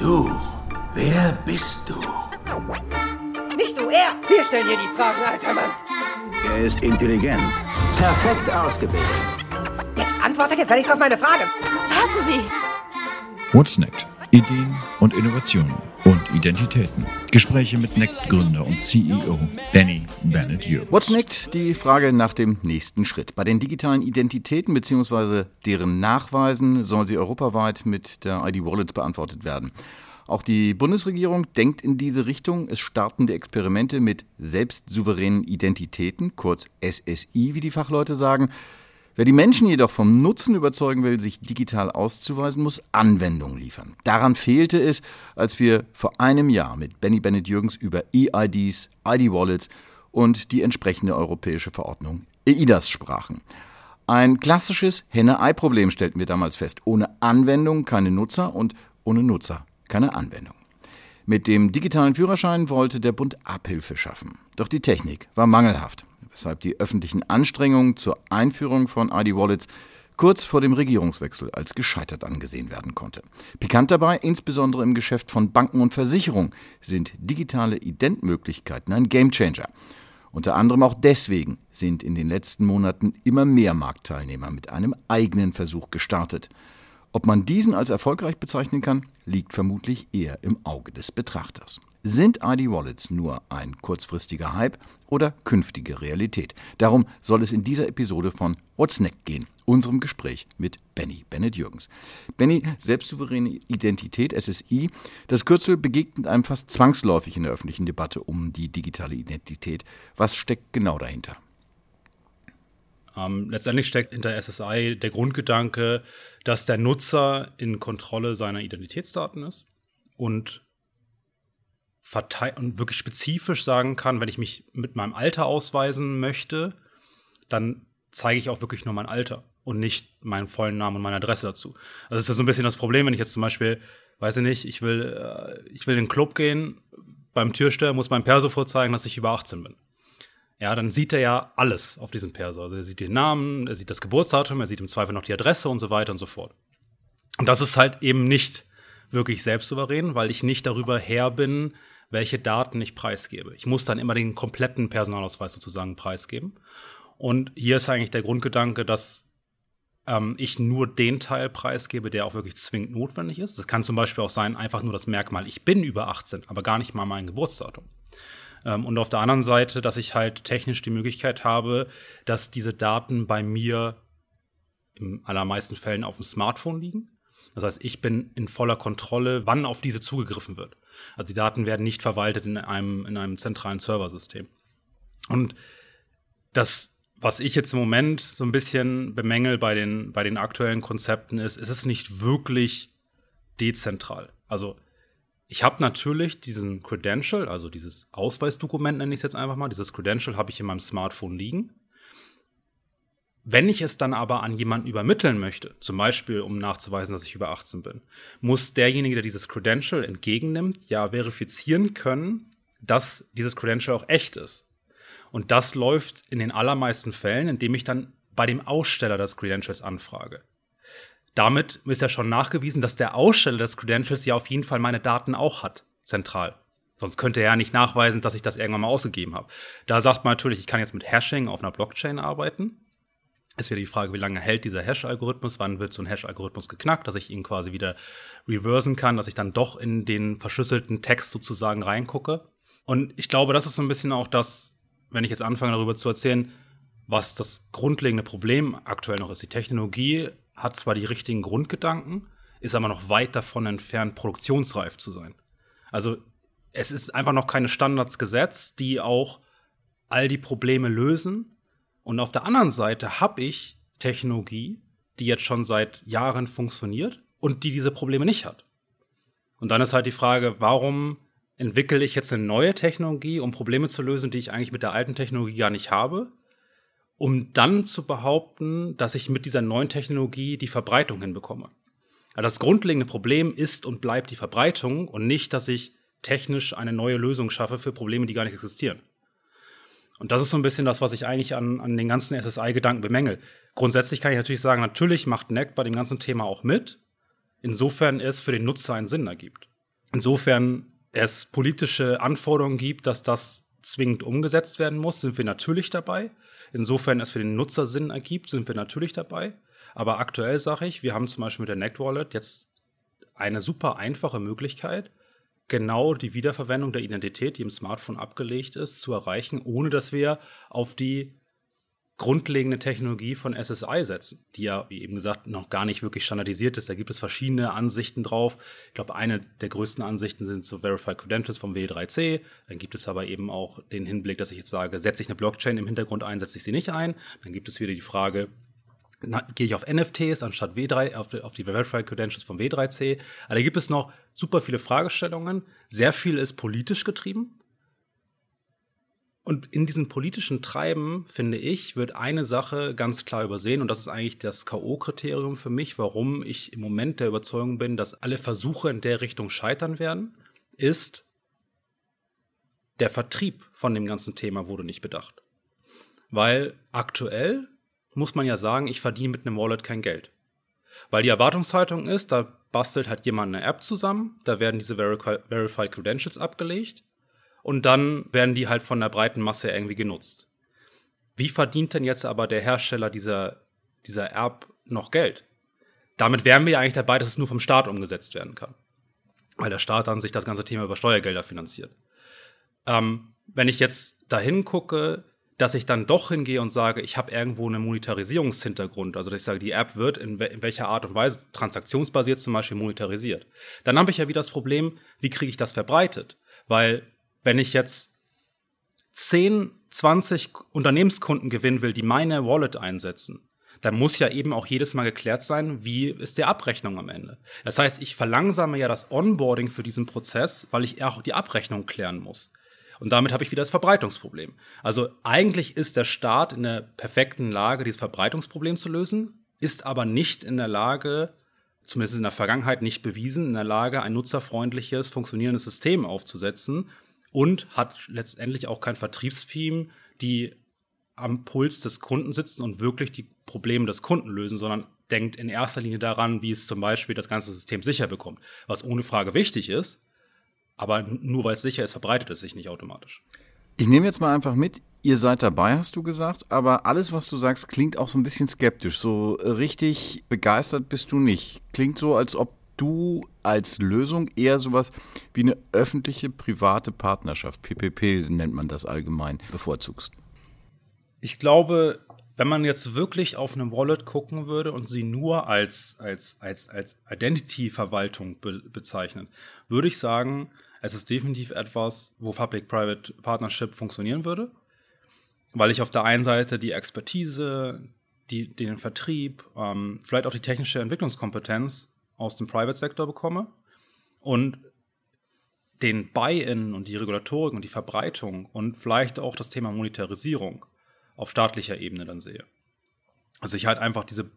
Du, wer bist du? Nicht du, er! Wir stellen dir die Fragen, alter Mann! Er ist intelligent. Perfekt ausgebildet. Jetzt antworte gefälligst auf meine Frage! Warten Sie! What's Next? Ideen und Innovationen und Identitäten. Gespräche mit NECT-Gründer und CEO Benny Bennett Jürgens. What's next? Die Frage nach dem nächsten Schritt. Bei den digitalen Identitäten bzw. deren Nachweisen soll sie europaweit mit der ID Wallet beantwortet werden. Auch die Bundesregierung denkt in diese Richtung. Es starten die Experimente mit selbstsouveränen Identitäten, kurz SSI, wie die Fachleute sagen. Wer die Menschen jedoch vom Nutzen überzeugen will, sich digital auszuweisen, muss Anwendungen liefern. Daran fehlte es, als wir vor einem Jahr mit Benny Bennett Jürgens über EIDs, ID-Wallets und die entsprechende europäische Verordnung EIDAS sprachen. Ein klassisches Henne-Ei-Problem stellten wir damals fest. Ohne Anwendung keine Nutzer und ohne Nutzer keine Anwendung. Mit dem digitalen Führerschein wollte der Bund Abhilfe schaffen. Doch die Technik war mangelhaft weshalb die öffentlichen Anstrengungen zur Einführung von ID-Wallets kurz vor dem Regierungswechsel als gescheitert angesehen werden konnte. Pikant dabei, insbesondere im Geschäft von Banken und Versicherungen, sind digitale Identmöglichkeiten ein Gamechanger. Unter anderem auch deswegen sind in den letzten Monaten immer mehr Marktteilnehmer mit einem eigenen Versuch gestartet. Ob man diesen als erfolgreich bezeichnen kann, liegt vermutlich eher im Auge des Betrachters. Sind ID-Wallets nur ein kurzfristiger Hype oder künftige Realität? Darum soll es in dieser Episode von What's Next gehen, unserem Gespräch mit Benny Bennett Jürgens. Benny, selbstsouveräne Identität, SSI, das Kürzel begegnet einem fast zwangsläufig in der öffentlichen Debatte um die digitale Identität. Was steckt genau dahinter? Ähm, letztendlich steckt hinter SSI der Grundgedanke, dass der Nutzer in Kontrolle seiner Identitätsdaten ist und und wirklich spezifisch sagen kann, wenn ich mich mit meinem Alter ausweisen möchte, dann zeige ich auch wirklich nur mein Alter und nicht meinen vollen Namen und meine Adresse dazu. Also das ist ja so ein bisschen das Problem, wenn ich jetzt zum Beispiel, weiß ich nicht, ich will, äh, ich will in den Club gehen, beim Türsteher muss mein Perso vorzeigen, dass ich über 18 bin ja, dann sieht er ja alles auf diesem Perso. Also er sieht den Namen, er sieht das Geburtsdatum, er sieht im Zweifel noch die Adresse und so weiter und so fort. Und das ist halt eben nicht wirklich selbstsouverän, weil ich nicht darüber her bin, welche Daten ich preisgebe. Ich muss dann immer den kompletten Personalausweis sozusagen preisgeben. Und hier ist eigentlich der Grundgedanke, dass ähm, ich nur den Teil preisgebe, der auch wirklich zwingend notwendig ist. Das kann zum Beispiel auch sein, einfach nur das Merkmal, ich bin über 18, aber gar nicht mal mein Geburtsdatum. Ähm, und auf der anderen Seite, dass ich halt technisch die Möglichkeit habe, dass diese Daten bei mir in allermeisten Fällen auf dem Smartphone liegen. Das heißt, ich bin in voller Kontrolle, wann auf diese zugegriffen wird. Also die Daten werden nicht verwaltet in einem, in einem zentralen Serversystem. Und das, was ich jetzt im Moment so ein bisschen bemängel bei den, bei den aktuellen Konzepten ist, es ist nicht wirklich dezentral. Also ich habe natürlich diesen Credential, also dieses Ausweisdokument nenne ich es jetzt einfach mal, dieses Credential habe ich in meinem Smartphone liegen. Wenn ich es dann aber an jemanden übermitteln möchte, zum Beispiel um nachzuweisen, dass ich über 18 bin, muss derjenige, der dieses Credential entgegennimmt, ja verifizieren können, dass dieses Credential auch echt ist. Und das läuft in den allermeisten Fällen, indem ich dann bei dem Aussteller des Credentials anfrage damit ist ja schon nachgewiesen, dass der Aussteller des Credentials ja auf jeden Fall meine Daten auch hat, zentral. Sonst könnte er ja nicht nachweisen, dass ich das irgendwann mal ausgegeben habe. Da sagt man natürlich, ich kann jetzt mit Hashing auf einer Blockchain arbeiten. Ist wieder die Frage, wie lange hält dieser Hash-Algorithmus? Wann wird so ein Hash-Algorithmus geknackt, dass ich ihn quasi wieder reversen kann, dass ich dann doch in den verschlüsselten Text sozusagen reingucke. Und ich glaube, das ist so ein bisschen auch das, wenn ich jetzt anfange darüber zu erzählen, was das grundlegende Problem aktuell noch ist. Die Technologie hat zwar die richtigen Grundgedanken, ist aber noch weit davon entfernt, produktionsreif zu sein. Also es ist einfach noch keine Standards gesetzt, die auch all die Probleme lösen. Und auf der anderen Seite habe ich Technologie, die jetzt schon seit Jahren funktioniert und die diese Probleme nicht hat. Und dann ist halt die Frage, warum entwickle ich jetzt eine neue Technologie, um Probleme zu lösen, die ich eigentlich mit der alten Technologie gar nicht habe? um dann zu behaupten, dass ich mit dieser neuen Technologie die Verbreitung hinbekomme. Also das grundlegende Problem ist und bleibt die Verbreitung und nicht, dass ich technisch eine neue Lösung schaffe für Probleme, die gar nicht existieren. Und das ist so ein bisschen das, was ich eigentlich an, an den ganzen SSI-Gedanken bemängel. Grundsätzlich kann ich natürlich sagen, natürlich macht NEC bei dem ganzen Thema auch mit, insofern es für den Nutzer einen Sinn ergibt. insofern es politische Anforderungen gibt, dass das zwingend umgesetzt werden muss, sind wir natürlich dabei. Insofern es für den Nutzer Sinn ergibt, sind wir natürlich dabei. Aber aktuell sage ich, wir haben zum Beispiel mit der Neck Wallet jetzt eine super einfache Möglichkeit, genau die Wiederverwendung der Identität, die im Smartphone abgelegt ist, zu erreichen, ohne dass wir auf die grundlegende Technologie von SSI setzen, die ja, wie eben gesagt, noch gar nicht wirklich standardisiert ist. Da gibt es verschiedene Ansichten drauf. Ich glaube, eine der größten Ansichten sind so Verified Credentials vom W3C. Dann gibt es aber eben auch den Hinblick, dass ich jetzt sage, setze ich eine Blockchain im Hintergrund ein, setze ich sie nicht ein. Dann gibt es wieder die Frage, gehe ich auf NFTs anstatt W3, auf die, auf die Verified Credentials vom W3C. Aber da gibt es noch super viele Fragestellungen. Sehr viel ist politisch getrieben. Und in diesem politischen Treiben, finde ich, wird eine Sache ganz klar übersehen und das ist eigentlich das K.O.-Kriterium für mich, warum ich im Moment der Überzeugung bin, dass alle Versuche in der Richtung scheitern werden, ist, der Vertrieb von dem ganzen Thema wurde nicht bedacht. Weil aktuell muss man ja sagen, ich verdiene mit einem Wallet kein Geld. Weil die Erwartungshaltung ist, da bastelt halt jemand eine App zusammen, da werden diese Verified Credentials abgelegt und dann werden die halt von der breiten Masse irgendwie genutzt. Wie verdient denn jetzt aber der Hersteller dieser, dieser App noch Geld? Damit wären wir ja eigentlich dabei, dass es nur vom Staat umgesetzt werden kann. Weil der Staat dann sich das ganze Thema über Steuergelder finanziert. Ähm, wenn ich jetzt dahin gucke, dass ich dann doch hingehe und sage, ich habe irgendwo einen Monetarisierungshintergrund, also dass ich sage, die App wird in, we in welcher Art und Weise transaktionsbasiert zum Beispiel monetarisiert, dann habe ich ja wieder das Problem, wie kriege ich das verbreitet? Weil wenn ich jetzt 10, 20 Unternehmenskunden gewinnen will, die meine Wallet einsetzen, dann muss ja eben auch jedes Mal geklärt sein, wie ist die Abrechnung am Ende. Das heißt, ich verlangsame ja das Onboarding für diesen Prozess, weil ich auch die Abrechnung klären muss. Und damit habe ich wieder das Verbreitungsproblem. Also eigentlich ist der Staat in der perfekten Lage, dieses Verbreitungsproblem zu lösen, ist aber nicht in der Lage, zumindest in der Vergangenheit nicht bewiesen, in der Lage, ein nutzerfreundliches, funktionierendes System aufzusetzen, und hat letztendlich auch kein Vertriebsteam, die am Puls des Kunden sitzen und wirklich die Probleme des Kunden lösen, sondern denkt in erster Linie daran, wie es zum Beispiel das ganze System sicher bekommt, was ohne Frage wichtig ist, aber nur weil es sicher ist, verbreitet es sich nicht automatisch. Ich nehme jetzt mal einfach mit, ihr seid dabei, hast du gesagt, aber alles, was du sagst, klingt auch so ein bisschen skeptisch. So richtig begeistert bist du nicht. Klingt so, als ob du als Lösung eher sowas wie eine öffentliche private Partnerschaft, PPP nennt man das allgemein, bevorzugst? Ich glaube, wenn man jetzt wirklich auf eine Wallet gucken würde und sie nur als, als, als, als Identity-Verwaltung be bezeichnet, würde ich sagen, es ist definitiv etwas, wo Public-Private Partnership funktionieren würde. Weil ich auf der einen Seite die Expertise, die, den Vertrieb, ähm, vielleicht auch die technische Entwicklungskompetenz aus dem Private-Sektor bekomme und den Buy-in und die Regulatorik und die Verbreitung und vielleicht auch das Thema Monetarisierung auf staatlicher Ebene dann sehe. Also ich halt einfach diese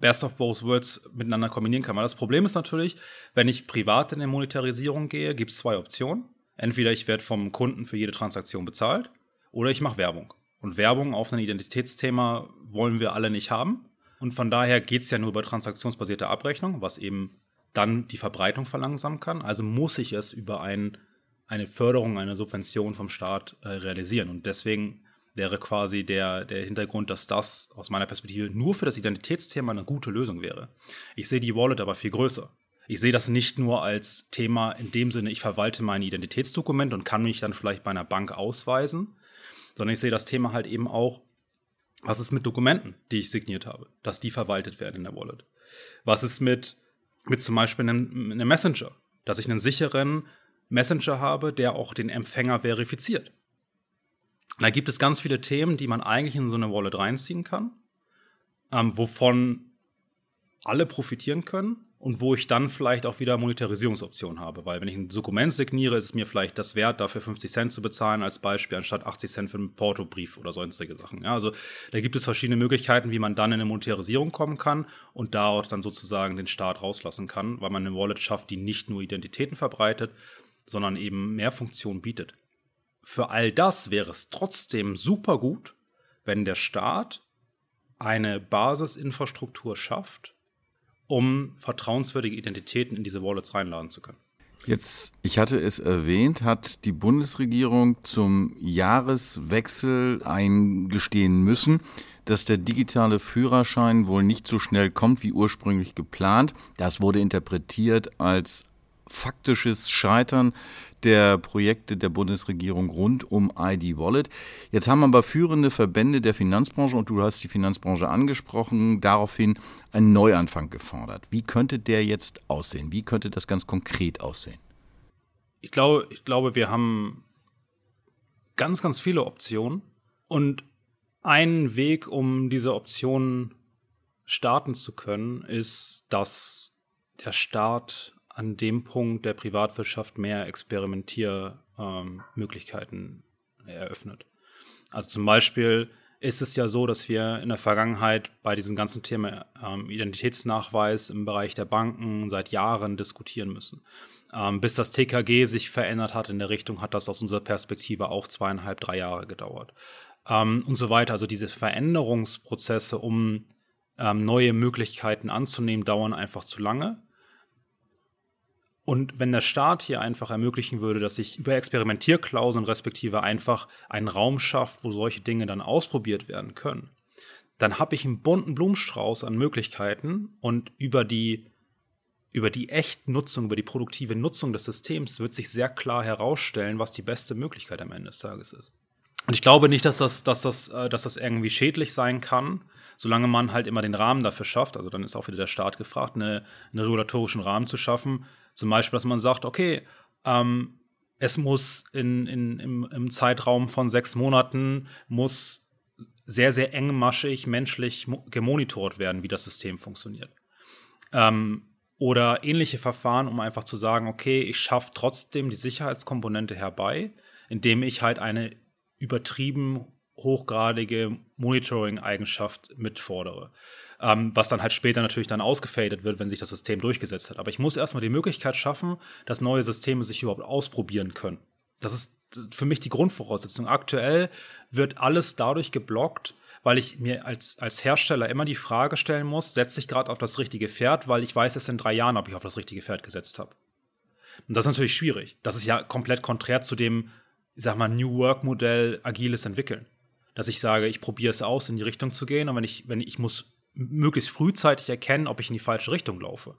Best of Both Worlds miteinander kombinieren kann. Weil das Problem ist natürlich, wenn ich privat in der Monetarisierung gehe, gibt es zwei Optionen. Entweder ich werde vom Kunden für jede Transaktion bezahlt oder ich mache Werbung. Und Werbung auf ein Identitätsthema wollen wir alle nicht haben. Und von daher geht es ja nur über transaktionsbasierte Abrechnung, was eben dann die Verbreitung verlangsamen kann. Also muss ich es über ein, eine Förderung, eine Subvention vom Staat äh, realisieren. Und deswegen wäre quasi der, der Hintergrund, dass das aus meiner Perspektive nur für das Identitätsthema eine gute Lösung wäre. Ich sehe die Wallet aber viel größer. Ich sehe das nicht nur als Thema in dem Sinne, ich verwalte mein Identitätsdokument und kann mich dann vielleicht bei einer Bank ausweisen, sondern ich sehe das Thema halt eben auch was ist mit Dokumenten, die ich signiert habe, dass die verwaltet werden in der Wallet? Was ist mit, mit zum Beispiel einem, einem Messenger, dass ich einen sicheren Messenger habe, der auch den Empfänger verifiziert? Da gibt es ganz viele Themen, die man eigentlich in so eine Wallet reinziehen kann, ähm, wovon alle profitieren können und wo ich dann vielleicht auch wieder Monetarisierungsoptionen habe. Weil wenn ich ein Dokument signiere, ist es mir vielleicht das wert, dafür 50 Cent zu bezahlen als Beispiel, anstatt 80 Cent für einen Portobrief oder sonstige Sachen. Ja, also da gibt es verschiedene Möglichkeiten, wie man dann in eine Monetarisierung kommen kann und da auch dann sozusagen den Staat rauslassen kann, weil man eine Wallet schafft, die nicht nur Identitäten verbreitet, sondern eben mehr Funktionen bietet. Für all das wäre es trotzdem super gut, wenn der Staat eine Basisinfrastruktur schafft, um vertrauenswürdige Identitäten in diese Wallets reinladen zu können. Jetzt, ich hatte es erwähnt, hat die Bundesregierung zum Jahreswechsel eingestehen müssen, dass der digitale Führerschein wohl nicht so schnell kommt wie ursprünglich geplant. Das wurde interpretiert als faktisches Scheitern der Projekte der Bundesregierung rund um ID Wallet. Jetzt haben aber führende Verbände der Finanzbranche, und du hast die Finanzbranche angesprochen, daraufhin einen Neuanfang gefordert. Wie könnte der jetzt aussehen? Wie könnte das ganz konkret aussehen? Ich glaube, ich glaube, wir haben ganz, ganz viele Optionen. Und ein Weg, um diese Optionen starten zu können, ist, dass der Staat an dem Punkt der Privatwirtschaft mehr Experimentiermöglichkeiten ähm, eröffnet. Also zum Beispiel ist es ja so, dass wir in der Vergangenheit bei diesem ganzen Thema ähm, Identitätsnachweis im Bereich der Banken seit Jahren diskutieren müssen. Ähm, bis das TKG sich verändert hat in der Richtung, hat das aus unserer Perspektive auch zweieinhalb, drei Jahre gedauert. Ähm, und so weiter. Also diese Veränderungsprozesse, um ähm, neue Möglichkeiten anzunehmen, dauern einfach zu lange. Und wenn der Staat hier einfach ermöglichen würde, dass sich über Experimentierklauseln respektive einfach einen Raum schafft, wo solche Dinge dann ausprobiert werden können, dann habe ich einen bunten Blumenstrauß an Möglichkeiten und über die über die echte Nutzung, über die produktive Nutzung des Systems wird sich sehr klar herausstellen, was die beste Möglichkeit am Ende des Tages ist. Und ich glaube nicht, dass das, dass das, äh, dass das irgendwie schädlich sein kann, solange man halt immer den Rahmen dafür schafft. Also dann ist auch wieder der Staat gefragt, eine, einen regulatorischen Rahmen zu schaffen, zum Beispiel, dass man sagt, okay, ähm, es muss in, in, im, im Zeitraum von sechs Monaten muss sehr, sehr engmaschig menschlich gemonitort werden, wie das System funktioniert. Ähm, oder ähnliche Verfahren, um einfach zu sagen, okay, ich schaffe trotzdem die Sicherheitskomponente herbei, indem ich halt eine übertrieben hochgradige Monitoring-Eigenschaft mitfordere ähm, was dann halt später natürlich dann ausgefadet wird, wenn sich das System durchgesetzt hat. Aber ich muss erstmal die Möglichkeit schaffen, dass neue Systeme sich überhaupt ausprobieren können. Das ist für mich die Grundvoraussetzung. Aktuell wird alles dadurch geblockt, weil ich mir als, als Hersteller immer die Frage stellen muss, setze ich gerade auf das richtige Pferd, weil ich weiß erst in drei Jahren, ob ich auf das richtige Pferd gesetzt habe. Und das ist natürlich schwierig. Das ist ja komplett konträr zu dem, ich sag mal, New Work Modell agiles entwickeln. Dass ich sage, ich probiere es aus, in die Richtung zu gehen und wenn ich, wenn ich muss möglichst frühzeitig erkennen, ob ich in die falsche Richtung laufe.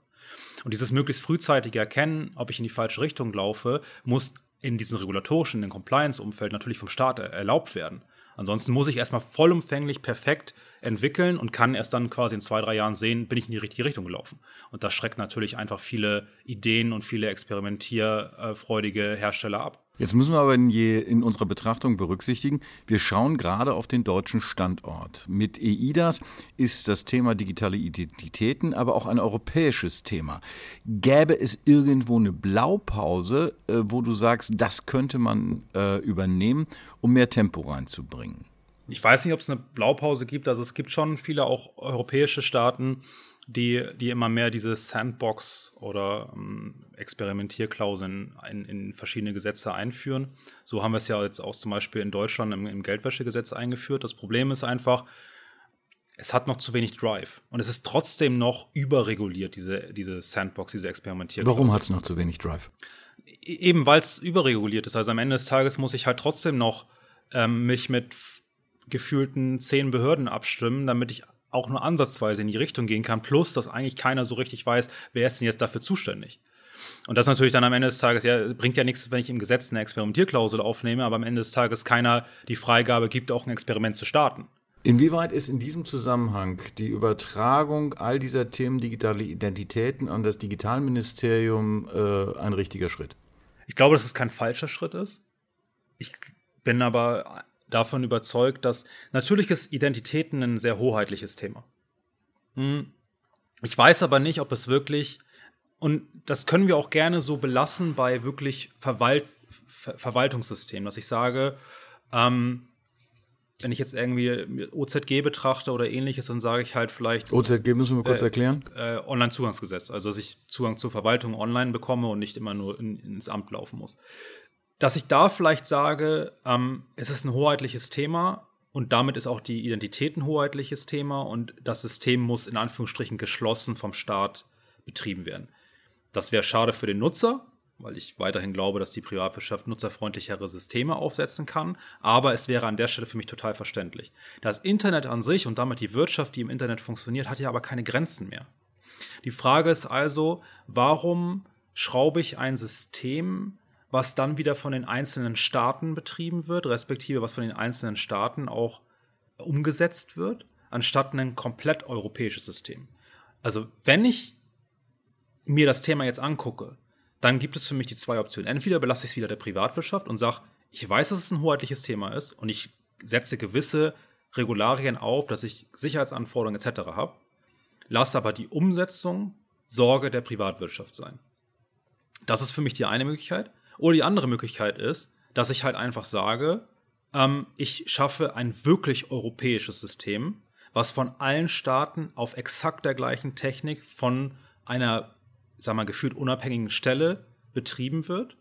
Und dieses möglichst frühzeitige Erkennen, ob ich in die falsche Richtung laufe, muss in diesem regulatorischen, in dem Compliance-Umfeld natürlich vom Staat erlaubt werden. Ansonsten muss ich erstmal vollumfänglich perfekt entwickeln und kann erst dann quasi in zwei, drei Jahren sehen, bin ich in die richtige Richtung gelaufen. Und das schreckt natürlich einfach viele Ideen und viele experimentierfreudige Hersteller ab. Jetzt müssen wir aber in, je, in, unserer Betrachtung berücksichtigen, wir schauen gerade auf den deutschen Standort. Mit EIDAS ist das Thema digitale Identitäten aber auch ein europäisches Thema. Gäbe es irgendwo eine Blaupause, äh, wo du sagst, das könnte man äh, übernehmen, um mehr Tempo reinzubringen? Ich weiß nicht, ob es eine Blaupause gibt. Also es gibt schon viele auch europäische Staaten, die, die immer mehr diese Sandbox oder ähm, Experimentierklauseln in, in, verschiedene Gesetze einführen. So haben wir es ja jetzt auch zum Beispiel in Deutschland im, im Geldwäschegesetz eingeführt. Das Problem ist einfach, es hat noch zu wenig Drive. Und es ist trotzdem noch überreguliert, diese, diese Sandbox, diese Experimentierklausel. Warum hat es noch zu wenig Drive? E-, eben weil es überreguliert ist. Also am Ende des Tages muss ich halt trotzdem noch ähm, mich mit gefühlten zehn Behörden abstimmen, damit ich auch nur ansatzweise in die Richtung gehen kann, plus dass eigentlich keiner so richtig weiß, wer ist denn jetzt dafür zuständig. Und das natürlich dann am Ende des Tages, ja, bringt ja nichts, wenn ich im Gesetz eine Experimentierklausel aufnehme, aber am Ende des Tages keiner die Freigabe gibt, auch ein Experiment zu starten. Inwieweit ist in diesem Zusammenhang die Übertragung all dieser Themen digitale Identitäten an das Digitalministerium äh, ein richtiger Schritt? Ich glaube, dass es kein falscher Schritt ist. Ich bin aber davon überzeugt, dass natürlich ist Identitäten ein sehr hoheitliches Thema. Hm. Ich weiß aber nicht, ob es wirklich, und das können wir auch gerne so belassen bei wirklich Verwalt, Ver Verwaltungssystemen, dass ich sage, ähm, wenn ich jetzt irgendwie OZG betrachte oder ähnliches, dann sage ich halt vielleicht. OZG müssen wir kurz äh, erklären. Äh, Online-Zugangsgesetz. Also, dass ich Zugang zur Verwaltung online bekomme und nicht immer nur in, ins Amt laufen muss dass ich da vielleicht sage, ähm, es ist ein hoheitliches Thema und damit ist auch die Identität ein hoheitliches Thema und das System muss in Anführungsstrichen geschlossen vom Staat betrieben werden. Das wäre schade für den Nutzer, weil ich weiterhin glaube, dass die Privatwirtschaft nutzerfreundlichere Systeme aufsetzen kann. Aber es wäre an der Stelle für mich total verständlich. Das Internet an sich und damit die Wirtschaft, die im Internet funktioniert, hat ja aber keine Grenzen mehr. Die Frage ist also, warum schraube ich ein System, was dann wieder von den einzelnen Staaten betrieben wird, respektive was von den einzelnen Staaten auch umgesetzt wird, anstatt ein komplett europäisches System. Also wenn ich mir das Thema jetzt angucke, dann gibt es für mich die zwei Optionen. Entweder belasse ich es wieder der Privatwirtschaft und sage, ich weiß, dass es ein hoheitliches Thema ist und ich setze gewisse Regularien auf, dass ich Sicherheitsanforderungen etc. habe, lasse aber die Umsetzung Sorge der Privatwirtschaft sein. Das ist für mich die eine Möglichkeit. Oder die andere Möglichkeit ist, dass ich halt einfach sage, ähm, ich schaffe ein wirklich europäisches System, was von allen Staaten auf exakt der gleichen Technik von einer sag mal, gefühlt unabhängigen Stelle betrieben wird.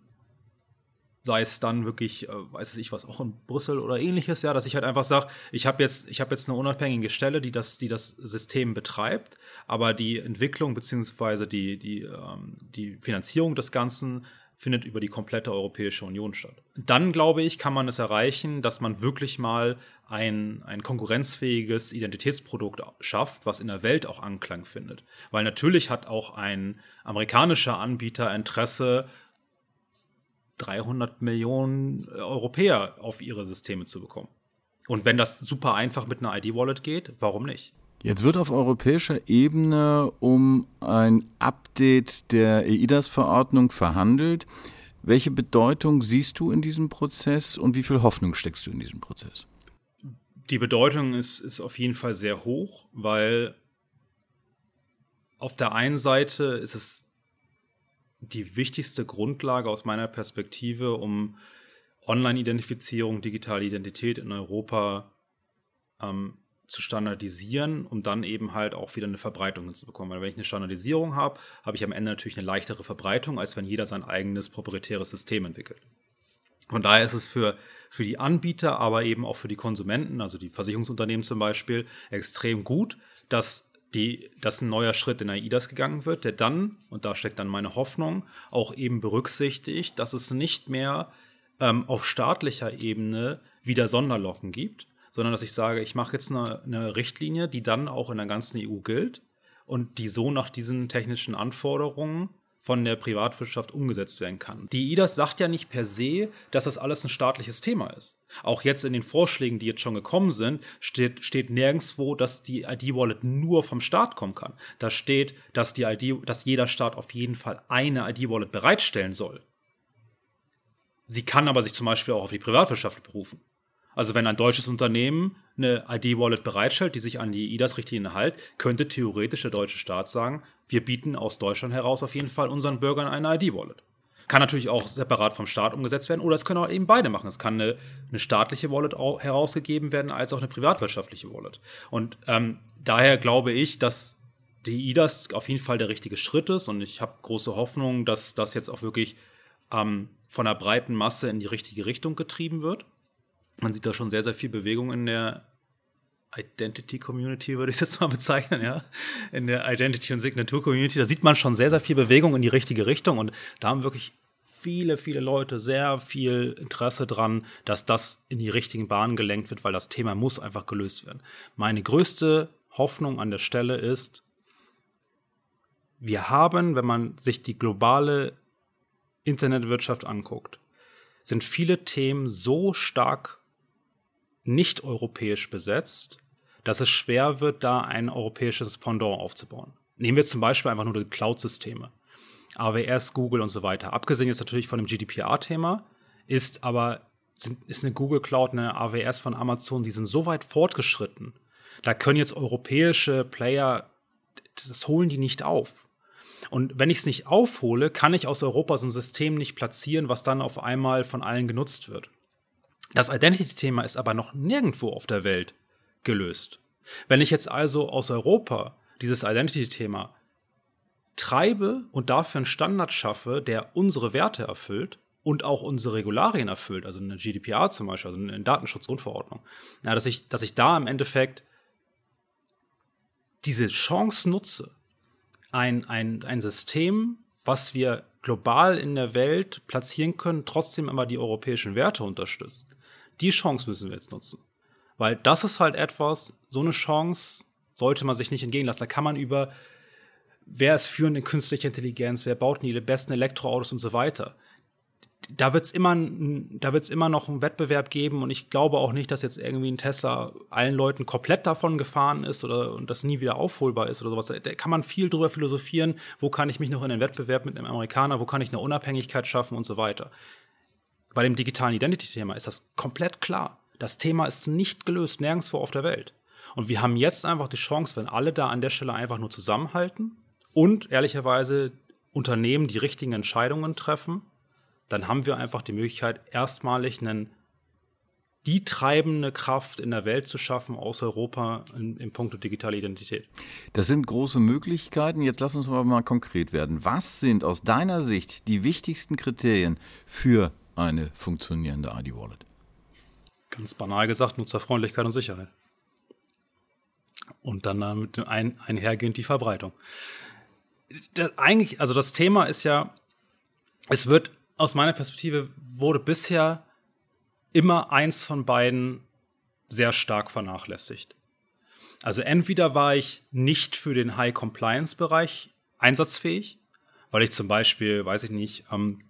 Sei es dann wirklich, äh, weiß ich was, auch in Brüssel oder ähnliches, ja, dass ich halt einfach sage, ich habe jetzt, habe jetzt eine unabhängige Stelle, die das, die das System betreibt, aber die Entwicklung beziehungsweise die, die, ähm, die Finanzierung des Ganzen findet über die komplette Europäische Union statt. Dann, glaube ich, kann man es erreichen, dass man wirklich mal ein, ein konkurrenzfähiges Identitätsprodukt schafft, was in der Welt auch Anklang findet. Weil natürlich hat auch ein amerikanischer Anbieter Interesse, 300 Millionen Europäer auf ihre Systeme zu bekommen. Und wenn das super einfach mit einer ID-Wallet geht, warum nicht? Jetzt wird auf europäischer Ebene um ein Update der EIDAS-Verordnung verhandelt. Welche Bedeutung siehst du in diesem Prozess und wie viel Hoffnung steckst du in diesem Prozess? Die Bedeutung ist, ist auf jeden Fall sehr hoch, weil auf der einen Seite ist es die wichtigste Grundlage aus meiner Perspektive, um Online-Identifizierung, digitale Identität in Europa ähm, zu standardisieren, um dann eben halt auch wieder eine Verbreitung hinzubekommen. Weil wenn ich eine Standardisierung habe, habe ich am Ende natürlich eine leichtere Verbreitung, als wenn jeder sein eigenes proprietäres System entwickelt. Von daher ist es für, für die Anbieter, aber eben auch für die Konsumenten, also die Versicherungsunternehmen zum Beispiel, extrem gut, dass die, dass ein neuer Schritt in AIDAS gegangen wird, der dann, und da steckt dann meine Hoffnung, auch eben berücksichtigt, dass es nicht mehr ähm, auf staatlicher Ebene wieder Sonderlocken gibt, sondern dass ich sage, ich mache jetzt eine, eine Richtlinie, die dann auch in der ganzen EU gilt und die so nach diesen technischen Anforderungen von der Privatwirtschaft umgesetzt werden kann. Die IDAS sagt ja nicht per se, dass das alles ein staatliches Thema ist. Auch jetzt in den Vorschlägen, die jetzt schon gekommen sind, steht, steht nirgendwo, dass die ID-Wallet nur vom Staat kommen kann. Da steht, dass, die ID, dass jeder Staat auf jeden Fall eine ID-Wallet bereitstellen soll. Sie kann aber sich zum Beispiel auch auf die Privatwirtschaft berufen. Also wenn ein deutsches Unternehmen eine ID-Wallet bereitstellt, die sich an die IDAS-Richtlinien hält, könnte theoretisch der deutsche Staat sagen, wir bieten aus Deutschland heraus auf jeden Fall unseren Bürgern eine ID-Wallet. Kann natürlich auch separat vom Staat umgesetzt werden oder es können auch eben beide machen. Es kann eine, eine staatliche Wallet herausgegeben werden als auch eine privatwirtschaftliche Wallet. Und ähm, daher glaube ich, dass die IDAS auf jeden Fall der richtige Schritt ist und ich habe große Hoffnung, dass das jetzt auch wirklich ähm, von der breiten Masse in die richtige Richtung getrieben wird man sieht da schon sehr, sehr viel Bewegung in der Identity Community, würde ich es jetzt mal bezeichnen, ja. In der Identity und Signatur Community, da sieht man schon sehr, sehr viel Bewegung in die richtige Richtung und da haben wirklich viele, viele Leute sehr viel Interesse dran, dass das in die richtigen Bahnen gelenkt wird, weil das Thema muss einfach gelöst werden. Meine größte Hoffnung an der Stelle ist, wir haben, wenn man sich die globale Internetwirtschaft anguckt, sind viele Themen so stark nicht europäisch besetzt, dass es schwer wird, da ein europäisches Pendant aufzubauen. Nehmen wir zum Beispiel einfach nur die Cloud-Systeme. AWS, Google und so weiter. Abgesehen jetzt natürlich von dem GDPR-Thema, ist aber ist eine Google Cloud, eine AWS von Amazon, die sind so weit fortgeschritten. Da können jetzt europäische Player, das holen die nicht auf. Und wenn ich es nicht aufhole, kann ich aus Europa so ein System nicht platzieren, was dann auf einmal von allen genutzt wird. Das Identity-Thema ist aber noch nirgendwo auf der Welt gelöst. Wenn ich jetzt also aus Europa dieses Identity-Thema treibe und dafür einen Standard schaffe, der unsere Werte erfüllt und auch unsere Regularien erfüllt, also eine GDPR zum Beispiel, also eine Datenschutzgrundverordnung, ja, dass, ich, dass ich da im Endeffekt diese Chance nutze, ein, ein, ein System, was wir global in der Welt platzieren können, trotzdem aber die europäischen Werte unterstützt. Die Chance müssen wir jetzt nutzen. Weil das ist halt etwas, so eine Chance sollte man sich nicht entgehen lassen. Da kann man über, wer ist führend in künstlicher Intelligenz, wer baut die besten Elektroautos und so weiter da wird es immer, immer noch einen Wettbewerb geben und ich glaube auch nicht, dass jetzt irgendwie ein Tesla allen Leuten komplett davon gefahren ist oder und das nie wieder aufholbar ist oder sowas. Da kann man viel drüber philosophieren, wo kann ich mich noch in den Wettbewerb mit einem Amerikaner, wo kann ich eine Unabhängigkeit schaffen und so weiter. Bei dem digitalen Identity-Thema ist das komplett klar. Das Thema ist nicht gelöst, nirgendwo auf der Welt. Und wir haben jetzt einfach die Chance, wenn alle da an der Stelle einfach nur zusammenhalten und ehrlicherweise Unternehmen die richtigen Entscheidungen treffen, dann haben wir einfach die Möglichkeit, erstmalig einen, die treibende Kraft in der Welt zu schaffen aus Europa in, in puncto digitale Identität. Das sind große Möglichkeiten. Jetzt lass uns aber mal konkret werden. Was sind aus deiner Sicht die wichtigsten Kriterien für eine funktionierende ID-Wallet? Ganz banal gesagt, Nutzerfreundlichkeit und Sicherheit. Und dann damit ein, einhergehend die Verbreitung. Das eigentlich, also das Thema ist ja, es wird aus meiner Perspektive wurde bisher immer eins von beiden sehr stark vernachlässigt. Also entweder war ich nicht für den High-Compliance-Bereich einsatzfähig, weil ich zum Beispiel, weiß ich nicht, ähm,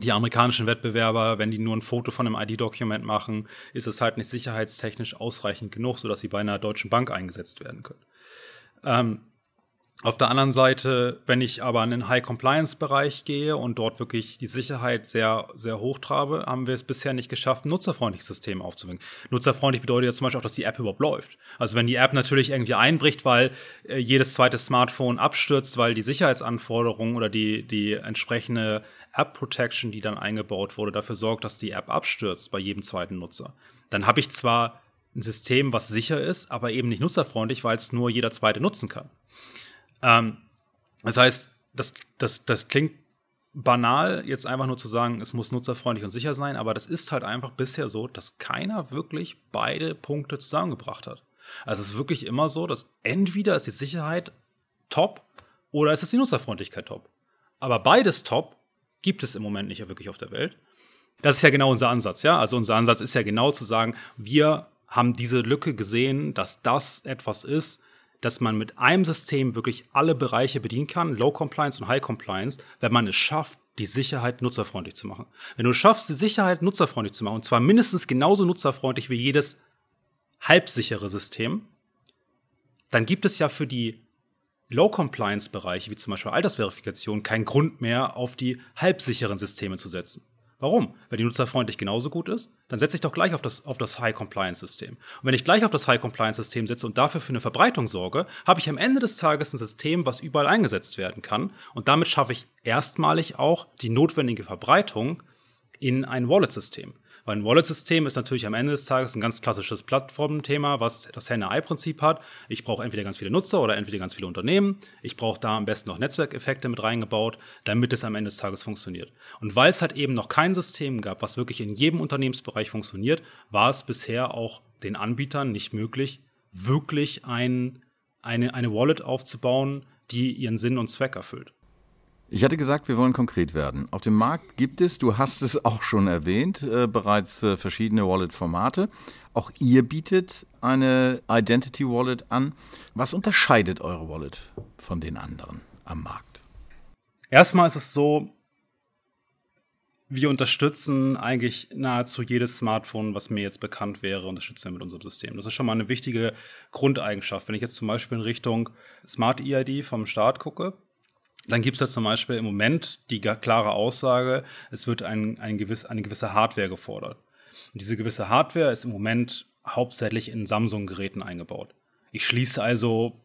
die amerikanischen Wettbewerber, wenn die nur ein Foto von einem ID-Dokument machen, ist es halt nicht sicherheitstechnisch ausreichend genug, sodass sie bei einer deutschen Bank eingesetzt werden können. Ähm, auf der anderen Seite, wenn ich aber in den High-Compliance-Bereich gehe und dort wirklich die Sicherheit sehr, sehr hoch trabe, haben wir es bisher nicht geschafft, ein nutzerfreundliches System aufzubringen. Nutzerfreundlich bedeutet ja zum Beispiel auch, dass die App überhaupt läuft. Also wenn die App natürlich irgendwie einbricht, weil äh, jedes zweite Smartphone abstürzt, weil die Sicherheitsanforderungen oder die, die entsprechende App-Protection, die dann eingebaut wurde, dafür sorgt, dass die App abstürzt bei jedem zweiten Nutzer, dann habe ich zwar ein System, was sicher ist, aber eben nicht nutzerfreundlich, weil es nur jeder zweite nutzen kann. Ähm, das heißt, das, das, das klingt banal, jetzt einfach nur zu sagen, es muss nutzerfreundlich und sicher sein, aber das ist halt einfach bisher so, dass keiner wirklich beide Punkte zusammengebracht hat. Also es ist wirklich immer so, dass entweder ist die Sicherheit top oder ist es die Nutzerfreundlichkeit top. Aber beides top gibt es im Moment nicht wirklich auf der Welt. Das ist ja genau unser Ansatz, ja. Also unser Ansatz ist ja genau zu sagen, wir haben diese Lücke gesehen, dass das etwas ist, dass man mit einem System wirklich alle Bereiche bedienen kann, Low Compliance und High Compliance, wenn man es schafft, die Sicherheit nutzerfreundlich zu machen. Wenn du schaffst, die Sicherheit nutzerfreundlich zu machen, und zwar mindestens genauso nutzerfreundlich wie jedes halbsichere System, dann gibt es ja für die Low-Compliance-Bereiche, wie zum Beispiel Altersverifikation, keinen Grund mehr, auf die halbsicheren Systeme zu setzen. Warum? Wenn die nutzerfreundlich genauso gut ist, dann setze ich doch gleich auf das, auf das High-Compliance-System. Und wenn ich gleich auf das High-Compliance-System setze und dafür für eine Verbreitung sorge, habe ich am Ende des Tages ein System, was überall eingesetzt werden kann. Und damit schaffe ich erstmalig auch die notwendige Verbreitung in ein Wallet-System. Weil ein Wallet-System ist natürlich am Ende des Tages ein ganz klassisches Plattformthema, was das Henne-Ei-Prinzip hat. Ich brauche entweder ganz viele Nutzer oder entweder ganz viele Unternehmen. Ich brauche da am besten noch Netzwerkeffekte mit reingebaut, damit es am Ende des Tages funktioniert. Und weil es halt eben noch kein System gab, was wirklich in jedem Unternehmensbereich funktioniert, war es bisher auch den Anbietern nicht möglich, wirklich ein, eine, eine Wallet aufzubauen, die ihren Sinn und Zweck erfüllt. Ich hatte gesagt, wir wollen konkret werden. Auf dem Markt gibt es, du hast es auch schon erwähnt, äh, bereits äh, verschiedene Wallet-Formate. Auch ihr bietet eine Identity Wallet an. Was unterscheidet eure Wallet von den anderen am Markt? Erstmal ist es so, wir unterstützen eigentlich nahezu jedes Smartphone, was mir jetzt bekannt wäre, unterstützen wir mit unserem System. Das ist schon mal eine wichtige Grundeigenschaft. Wenn ich jetzt zum Beispiel in Richtung Smart EID vom Start gucke, dann gibt es ja zum Beispiel im Moment die klare Aussage, es wird ein, ein gewiss, eine gewisse Hardware gefordert. Und diese gewisse Hardware ist im Moment hauptsächlich in Samsung-Geräten eingebaut. Ich schließe also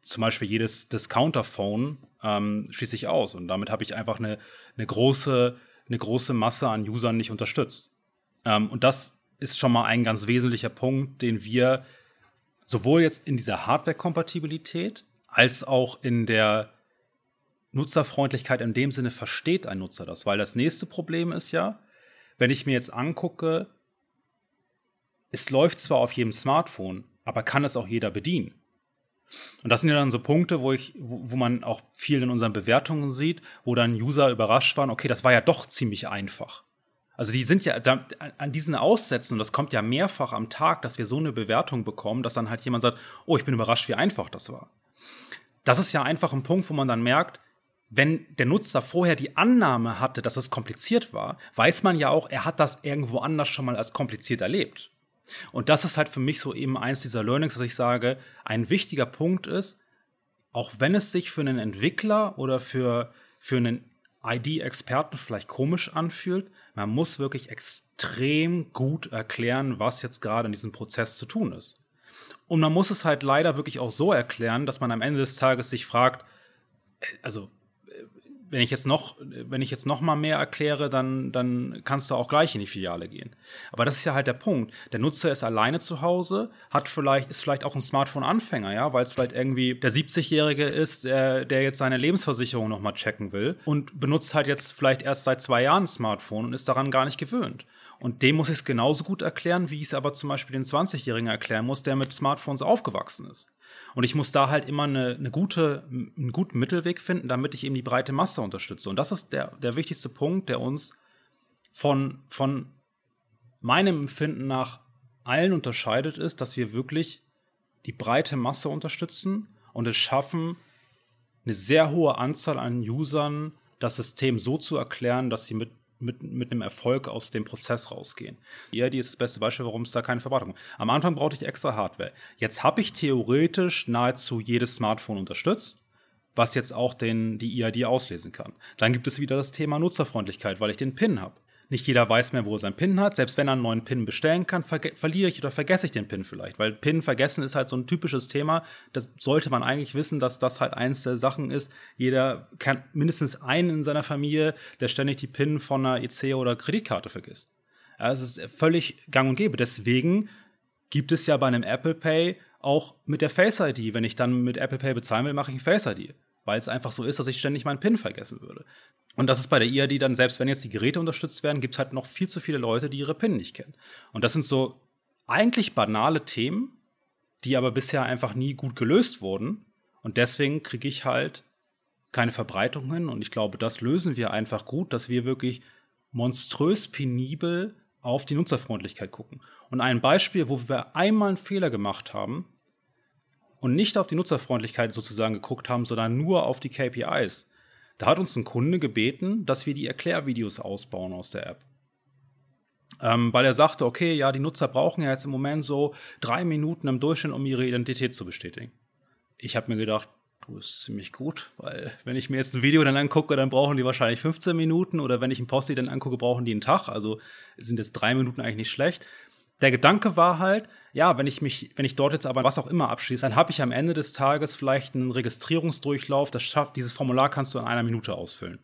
zum Beispiel jedes Discounter-Phone ähm, schließe ich aus und damit habe ich einfach eine, eine, große, eine große Masse an Usern nicht unterstützt. Ähm, und das ist schon mal ein ganz wesentlicher Punkt, den wir sowohl jetzt in dieser Hardware-Kompatibilität als auch in der Nutzerfreundlichkeit in dem Sinne versteht ein Nutzer das, weil das nächste Problem ist ja, wenn ich mir jetzt angucke, es läuft zwar auf jedem Smartphone, aber kann es auch jeder bedienen? Und das sind ja dann so Punkte, wo ich, wo, wo man auch viel in unseren Bewertungen sieht, wo dann User überrascht waren, okay, das war ja doch ziemlich einfach. Also die sind ja da, an diesen Aussätzen, und das kommt ja mehrfach am Tag, dass wir so eine Bewertung bekommen, dass dann halt jemand sagt, oh, ich bin überrascht, wie einfach das war. Das ist ja einfach ein Punkt, wo man dann merkt, wenn der Nutzer vorher die Annahme hatte, dass es kompliziert war, weiß man ja auch, er hat das irgendwo anders schon mal als kompliziert erlebt. Und das ist halt für mich so eben eins dieser Learnings, dass ich sage, ein wichtiger Punkt ist, auch wenn es sich für einen Entwickler oder für, für einen ID-Experten vielleicht komisch anfühlt, man muss wirklich extrem gut erklären, was jetzt gerade in diesem Prozess zu tun ist. Und man muss es halt leider wirklich auch so erklären, dass man am Ende des Tages sich fragt, äh, also wenn ich jetzt noch, wenn ich jetzt noch mal mehr erkläre, dann, dann kannst du auch gleich in die Filiale gehen. Aber das ist ja halt der Punkt. Der Nutzer ist alleine zu Hause, hat vielleicht, ist vielleicht auch ein Smartphone-Anfänger, ja, weil es vielleicht irgendwie der 70-Jährige ist, der, der jetzt seine Lebensversicherung noch mal checken will und benutzt halt jetzt vielleicht erst seit zwei Jahren ein Smartphone und ist daran gar nicht gewöhnt. Und dem muss ich es genauso gut erklären, wie ich es aber zum Beispiel den 20-Jährigen erklären muss, der mit Smartphones aufgewachsen ist. Und ich muss da halt immer eine, eine gute, einen guten Mittelweg finden, damit ich eben die breite Masse unterstütze. Und das ist der, der wichtigste Punkt, der uns von, von meinem Empfinden nach allen unterscheidet, ist, dass wir wirklich die breite Masse unterstützen und es schaffen, eine sehr hohe Anzahl an Usern das System so zu erklären, dass sie mit mit, mit einem Erfolg aus dem Prozess rausgehen. EID ist das beste Beispiel, warum es da keine Verwaltung gibt. Am Anfang brauchte ich extra Hardware. Jetzt habe ich theoretisch nahezu jedes Smartphone unterstützt, was jetzt auch den, die EID auslesen kann. Dann gibt es wieder das Thema Nutzerfreundlichkeit, weil ich den PIN habe. Nicht jeder weiß mehr, wo er seinen PIN hat. Selbst wenn er einen neuen PIN bestellen kann, ver verliere ich oder vergesse ich den PIN vielleicht. Weil PIN vergessen ist halt so ein typisches Thema. Das sollte man eigentlich wissen, dass das halt eins der Sachen ist. Jeder kennt mindestens einen in seiner Familie, der ständig die PIN von einer EC oder Kreditkarte vergisst. Also es ist völlig gang und gäbe. Deswegen gibt es ja bei einem Apple Pay auch mit der Face ID. Wenn ich dann mit Apple Pay bezahlen will, mache ich ein Face ID weil es einfach so ist, dass ich ständig meinen PIN vergessen würde. Und das ist bei der IAD dann, selbst wenn jetzt die Geräte unterstützt werden, gibt es halt noch viel zu viele Leute, die ihre PIN nicht kennen. Und das sind so eigentlich banale Themen, die aber bisher einfach nie gut gelöst wurden. Und deswegen kriege ich halt keine Verbreitung hin. Und ich glaube, das lösen wir einfach gut, dass wir wirklich monströs penibel auf die Nutzerfreundlichkeit gucken. Und ein Beispiel, wo wir einmal einen Fehler gemacht haben, und nicht auf die Nutzerfreundlichkeit sozusagen geguckt haben, sondern nur auf die KPIs. Da hat uns ein Kunde gebeten, dass wir die Erklärvideos ausbauen aus der App. Ähm, weil er sagte, okay, ja, die Nutzer brauchen ja jetzt im Moment so drei Minuten im Durchschnitt, um ihre Identität zu bestätigen. Ich habe mir gedacht, du ist ziemlich gut, weil wenn ich mir jetzt ein Video dann angucke, dann brauchen die wahrscheinlich 15 Minuten oder wenn ich ein Post dann angucke, brauchen die einen Tag. Also sind jetzt drei Minuten eigentlich nicht schlecht. Der Gedanke war halt, ja, wenn ich mich, wenn ich dort jetzt aber was auch immer abschließe, dann habe ich am Ende des Tages vielleicht einen Registrierungsdurchlauf, das schafft, dieses Formular kannst du in einer Minute ausfüllen.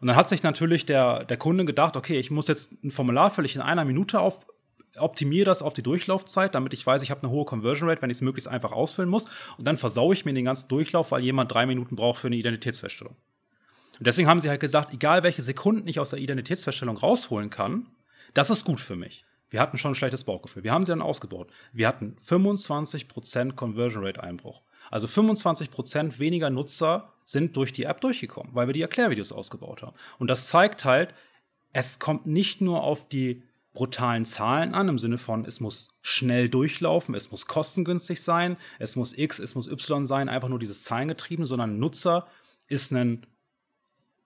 Und dann hat sich natürlich der, der Kunde gedacht, okay, ich muss jetzt ein Formular völlig in einer Minute auf, optimiere das auf die Durchlaufzeit, damit ich weiß, ich habe eine hohe Conversion Rate, wenn ich es möglichst einfach ausfüllen muss. Und dann versaue ich mir den ganzen Durchlauf, weil jemand drei Minuten braucht für eine Identitätsfeststellung. Und deswegen haben sie halt gesagt, egal welche Sekunden ich aus der Identitätsfeststellung rausholen kann, das ist gut für mich. Wir hatten schon ein schlechtes Bauchgefühl. Wir haben sie dann ausgebaut. Wir hatten 25% Conversion Rate Einbruch. Also 25% weniger Nutzer sind durch die App durchgekommen, weil wir die Erklärvideos ausgebaut haben. Und das zeigt halt, es kommt nicht nur auf die brutalen Zahlen an, im Sinne von, es muss schnell durchlaufen, es muss kostengünstig sein, es muss X, es muss Y sein, einfach nur dieses Zahlengetrieben, sondern Nutzer ist ein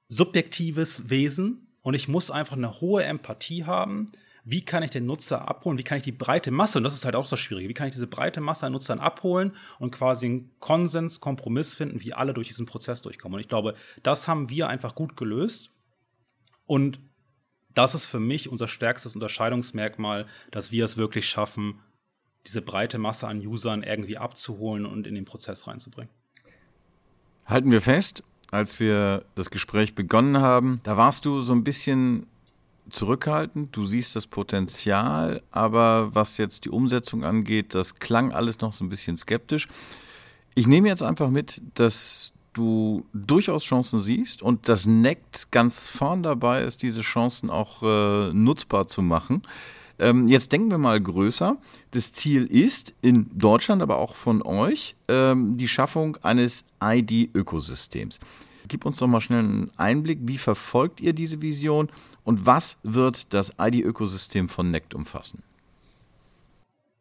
subjektives Wesen und ich muss einfach eine hohe Empathie haben, wie kann ich den Nutzer abholen, wie kann ich die breite Masse, und das ist halt auch das Schwierige, wie kann ich diese breite Masse an Nutzern abholen und quasi einen Konsens, Kompromiss finden, wie alle durch diesen Prozess durchkommen. Und ich glaube, das haben wir einfach gut gelöst. Und das ist für mich unser stärkstes Unterscheidungsmerkmal, dass wir es wirklich schaffen, diese breite Masse an Usern irgendwie abzuholen und in den Prozess reinzubringen. Halten wir fest, als wir das Gespräch begonnen haben, da warst du so ein bisschen zurückhaltend, du siehst das Potenzial, aber was jetzt die Umsetzung angeht, das klang alles noch so ein bisschen skeptisch. Ich nehme jetzt einfach mit, dass du durchaus Chancen siehst und das NECT ganz vorn dabei ist, diese Chancen auch äh, nutzbar zu machen. Ähm, jetzt denken wir mal größer. Das Ziel ist in Deutschland, aber auch von euch, ähm, die Schaffung eines ID-Ökosystems. Gib uns doch mal schnell einen Einblick, wie verfolgt ihr diese Vision und was wird das ID-Ökosystem von NECT umfassen?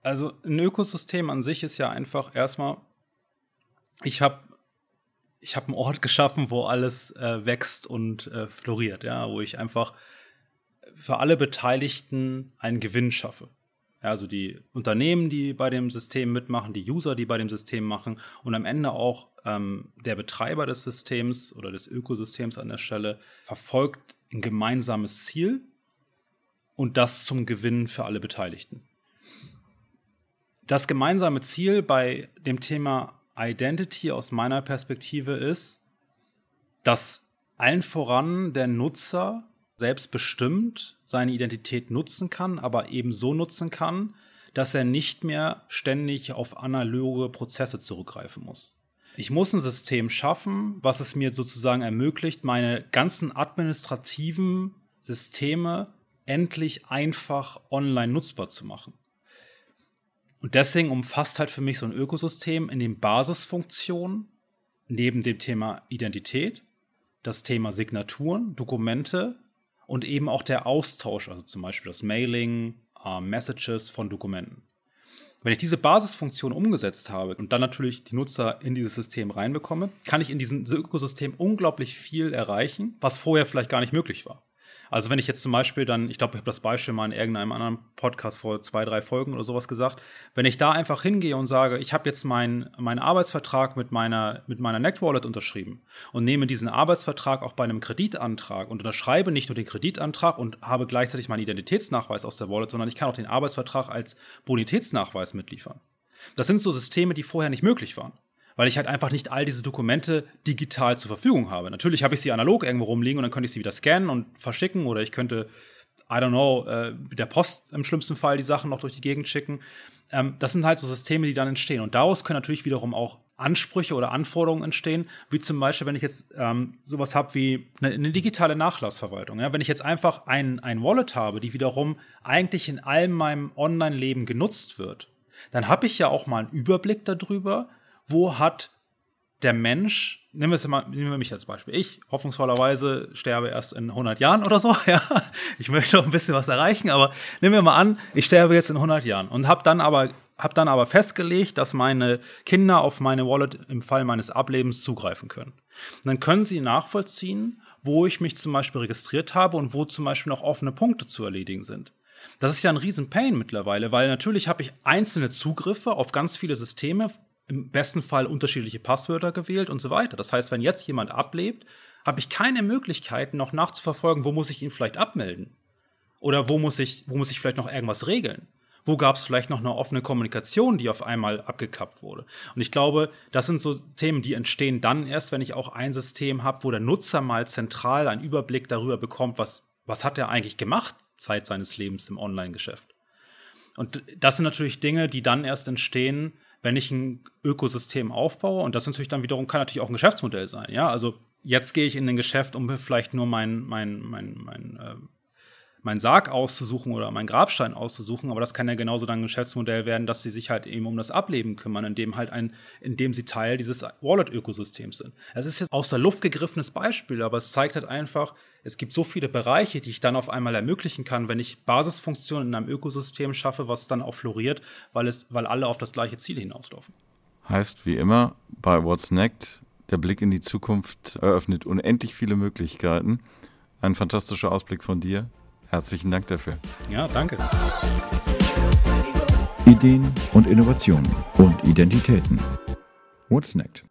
Also ein Ökosystem an sich ist ja einfach erstmal, ich habe ich hab einen Ort geschaffen, wo alles äh, wächst und äh, floriert, ja, wo ich einfach für alle Beteiligten einen Gewinn schaffe. Also die Unternehmen, die bei dem System mitmachen, die User, die bei dem System machen und am Ende auch ähm, der Betreiber des Systems oder des Ökosystems an der Stelle verfolgt ein gemeinsames Ziel und das zum Gewinn für alle Beteiligten. Das gemeinsame Ziel bei dem Thema Identity aus meiner Perspektive ist, dass allen voran der Nutzer selbstbestimmt seine Identität nutzen kann, aber eben so nutzen kann, dass er nicht mehr ständig auf analoge Prozesse zurückgreifen muss. Ich muss ein System schaffen, was es mir sozusagen ermöglicht, meine ganzen administrativen Systeme endlich einfach online nutzbar zu machen. Und deswegen umfasst halt für mich so ein Ökosystem in den Basisfunktionen neben dem Thema Identität, das Thema Signaturen, Dokumente und eben auch der Austausch, also zum Beispiel das Mailing, äh, Messages von Dokumenten. Wenn ich diese Basisfunktion umgesetzt habe und dann natürlich die Nutzer in dieses System reinbekomme, kann ich in diesem Ökosystem unglaublich viel erreichen, was vorher vielleicht gar nicht möglich war. Also wenn ich jetzt zum Beispiel dann, ich glaube, ich habe das Beispiel mal in irgendeinem anderen Podcast vor zwei, drei Folgen oder sowas gesagt, wenn ich da einfach hingehe und sage, ich habe jetzt meinen mein Arbeitsvertrag mit meiner, mit meiner NetWallet unterschrieben und nehme diesen Arbeitsvertrag auch bei einem Kreditantrag und unterschreibe nicht nur den Kreditantrag und habe gleichzeitig meinen Identitätsnachweis aus der Wallet, sondern ich kann auch den Arbeitsvertrag als Bonitätsnachweis mitliefern. Das sind so Systeme, die vorher nicht möglich waren weil ich halt einfach nicht all diese Dokumente digital zur Verfügung habe. Natürlich habe ich sie analog irgendwo rumliegen und dann könnte ich sie wieder scannen und verschicken oder ich könnte, I don't know, äh, der Post im schlimmsten Fall die Sachen noch durch die Gegend schicken. Ähm, das sind halt so Systeme, die dann entstehen. Und daraus können natürlich wiederum auch Ansprüche oder Anforderungen entstehen, wie zum Beispiel, wenn ich jetzt ähm, sowas habe wie eine, eine, digitale Nachlassverwaltung. Ja? Wenn ich jetzt einfach ein, ein Wallet habe, die wiederum eigentlich in allem meinem Online-Leben genutzt wird, dann habe ich ja auch mal einen Überblick darüber, wo hat der Mensch, nehmen wir, es mal, nehmen wir mich als Beispiel, ich hoffnungsvollerweise sterbe erst in 100 Jahren oder so, ja, ich möchte noch ein bisschen was erreichen, aber nehmen wir mal an, ich sterbe jetzt in 100 Jahren und habe dann aber habe dann aber festgelegt, dass meine Kinder auf meine Wallet im Fall meines Ablebens zugreifen können. Und dann können sie nachvollziehen, wo ich mich zum Beispiel registriert habe und wo zum Beispiel noch offene Punkte zu erledigen sind. Das ist ja ein riesen Pain mittlerweile, weil natürlich habe ich einzelne Zugriffe auf ganz viele Systeme, im besten Fall unterschiedliche Passwörter gewählt und so weiter. Das heißt, wenn jetzt jemand ablebt, habe ich keine Möglichkeit, noch nachzuverfolgen, wo muss ich ihn vielleicht abmelden? Oder wo muss ich, wo muss ich vielleicht noch irgendwas regeln? Wo gab es vielleicht noch eine offene Kommunikation, die auf einmal abgekappt wurde? Und ich glaube, das sind so Themen, die entstehen dann erst, wenn ich auch ein System habe, wo der Nutzer mal zentral einen Überblick darüber bekommt, was, was hat er eigentlich gemacht Zeit seines Lebens im Online-Geschäft. Und das sind natürlich Dinge, die dann erst entstehen, wenn ich ein Ökosystem aufbaue, und das natürlich dann wiederum kann natürlich auch ein Geschäftsmodell sein, ja, also jetzt gehe ich in ein Geschäft, um vielleicht nur mein, mein, mein, mein, äh, mein Sarg auszusuchen oder meinen Grabstein auszusuchen, aber das kann ja genauso dann ein Geschäftsmodell werden, dass sie sich halt eben um das Ableben kümmern, indem halt ein, indem sie Teil dieses Wallet-Ökosystems sind. Es ist jetzt aus der Luft gegriffenes Beispiel, aber es zeigt halt einfach, es gibt so viele Bereiche, die ich dann auf einmal ermöglichen kann, wenn ich Basisfunktionen in einem Ökosystem schaffe, was dann auch floriert, weil es, weil alle auf das gleiche Ziel hinauslaufen. Heißt wie immer bei What's Next, der Blick in die Zukunft eröffnet unendlich viele Möglichkeiten. Ein fantastischer Ausblick von dir. Herzlichen Dank dafür. Ja, danke. Ideen und Innovationen und Identitäten. What's next?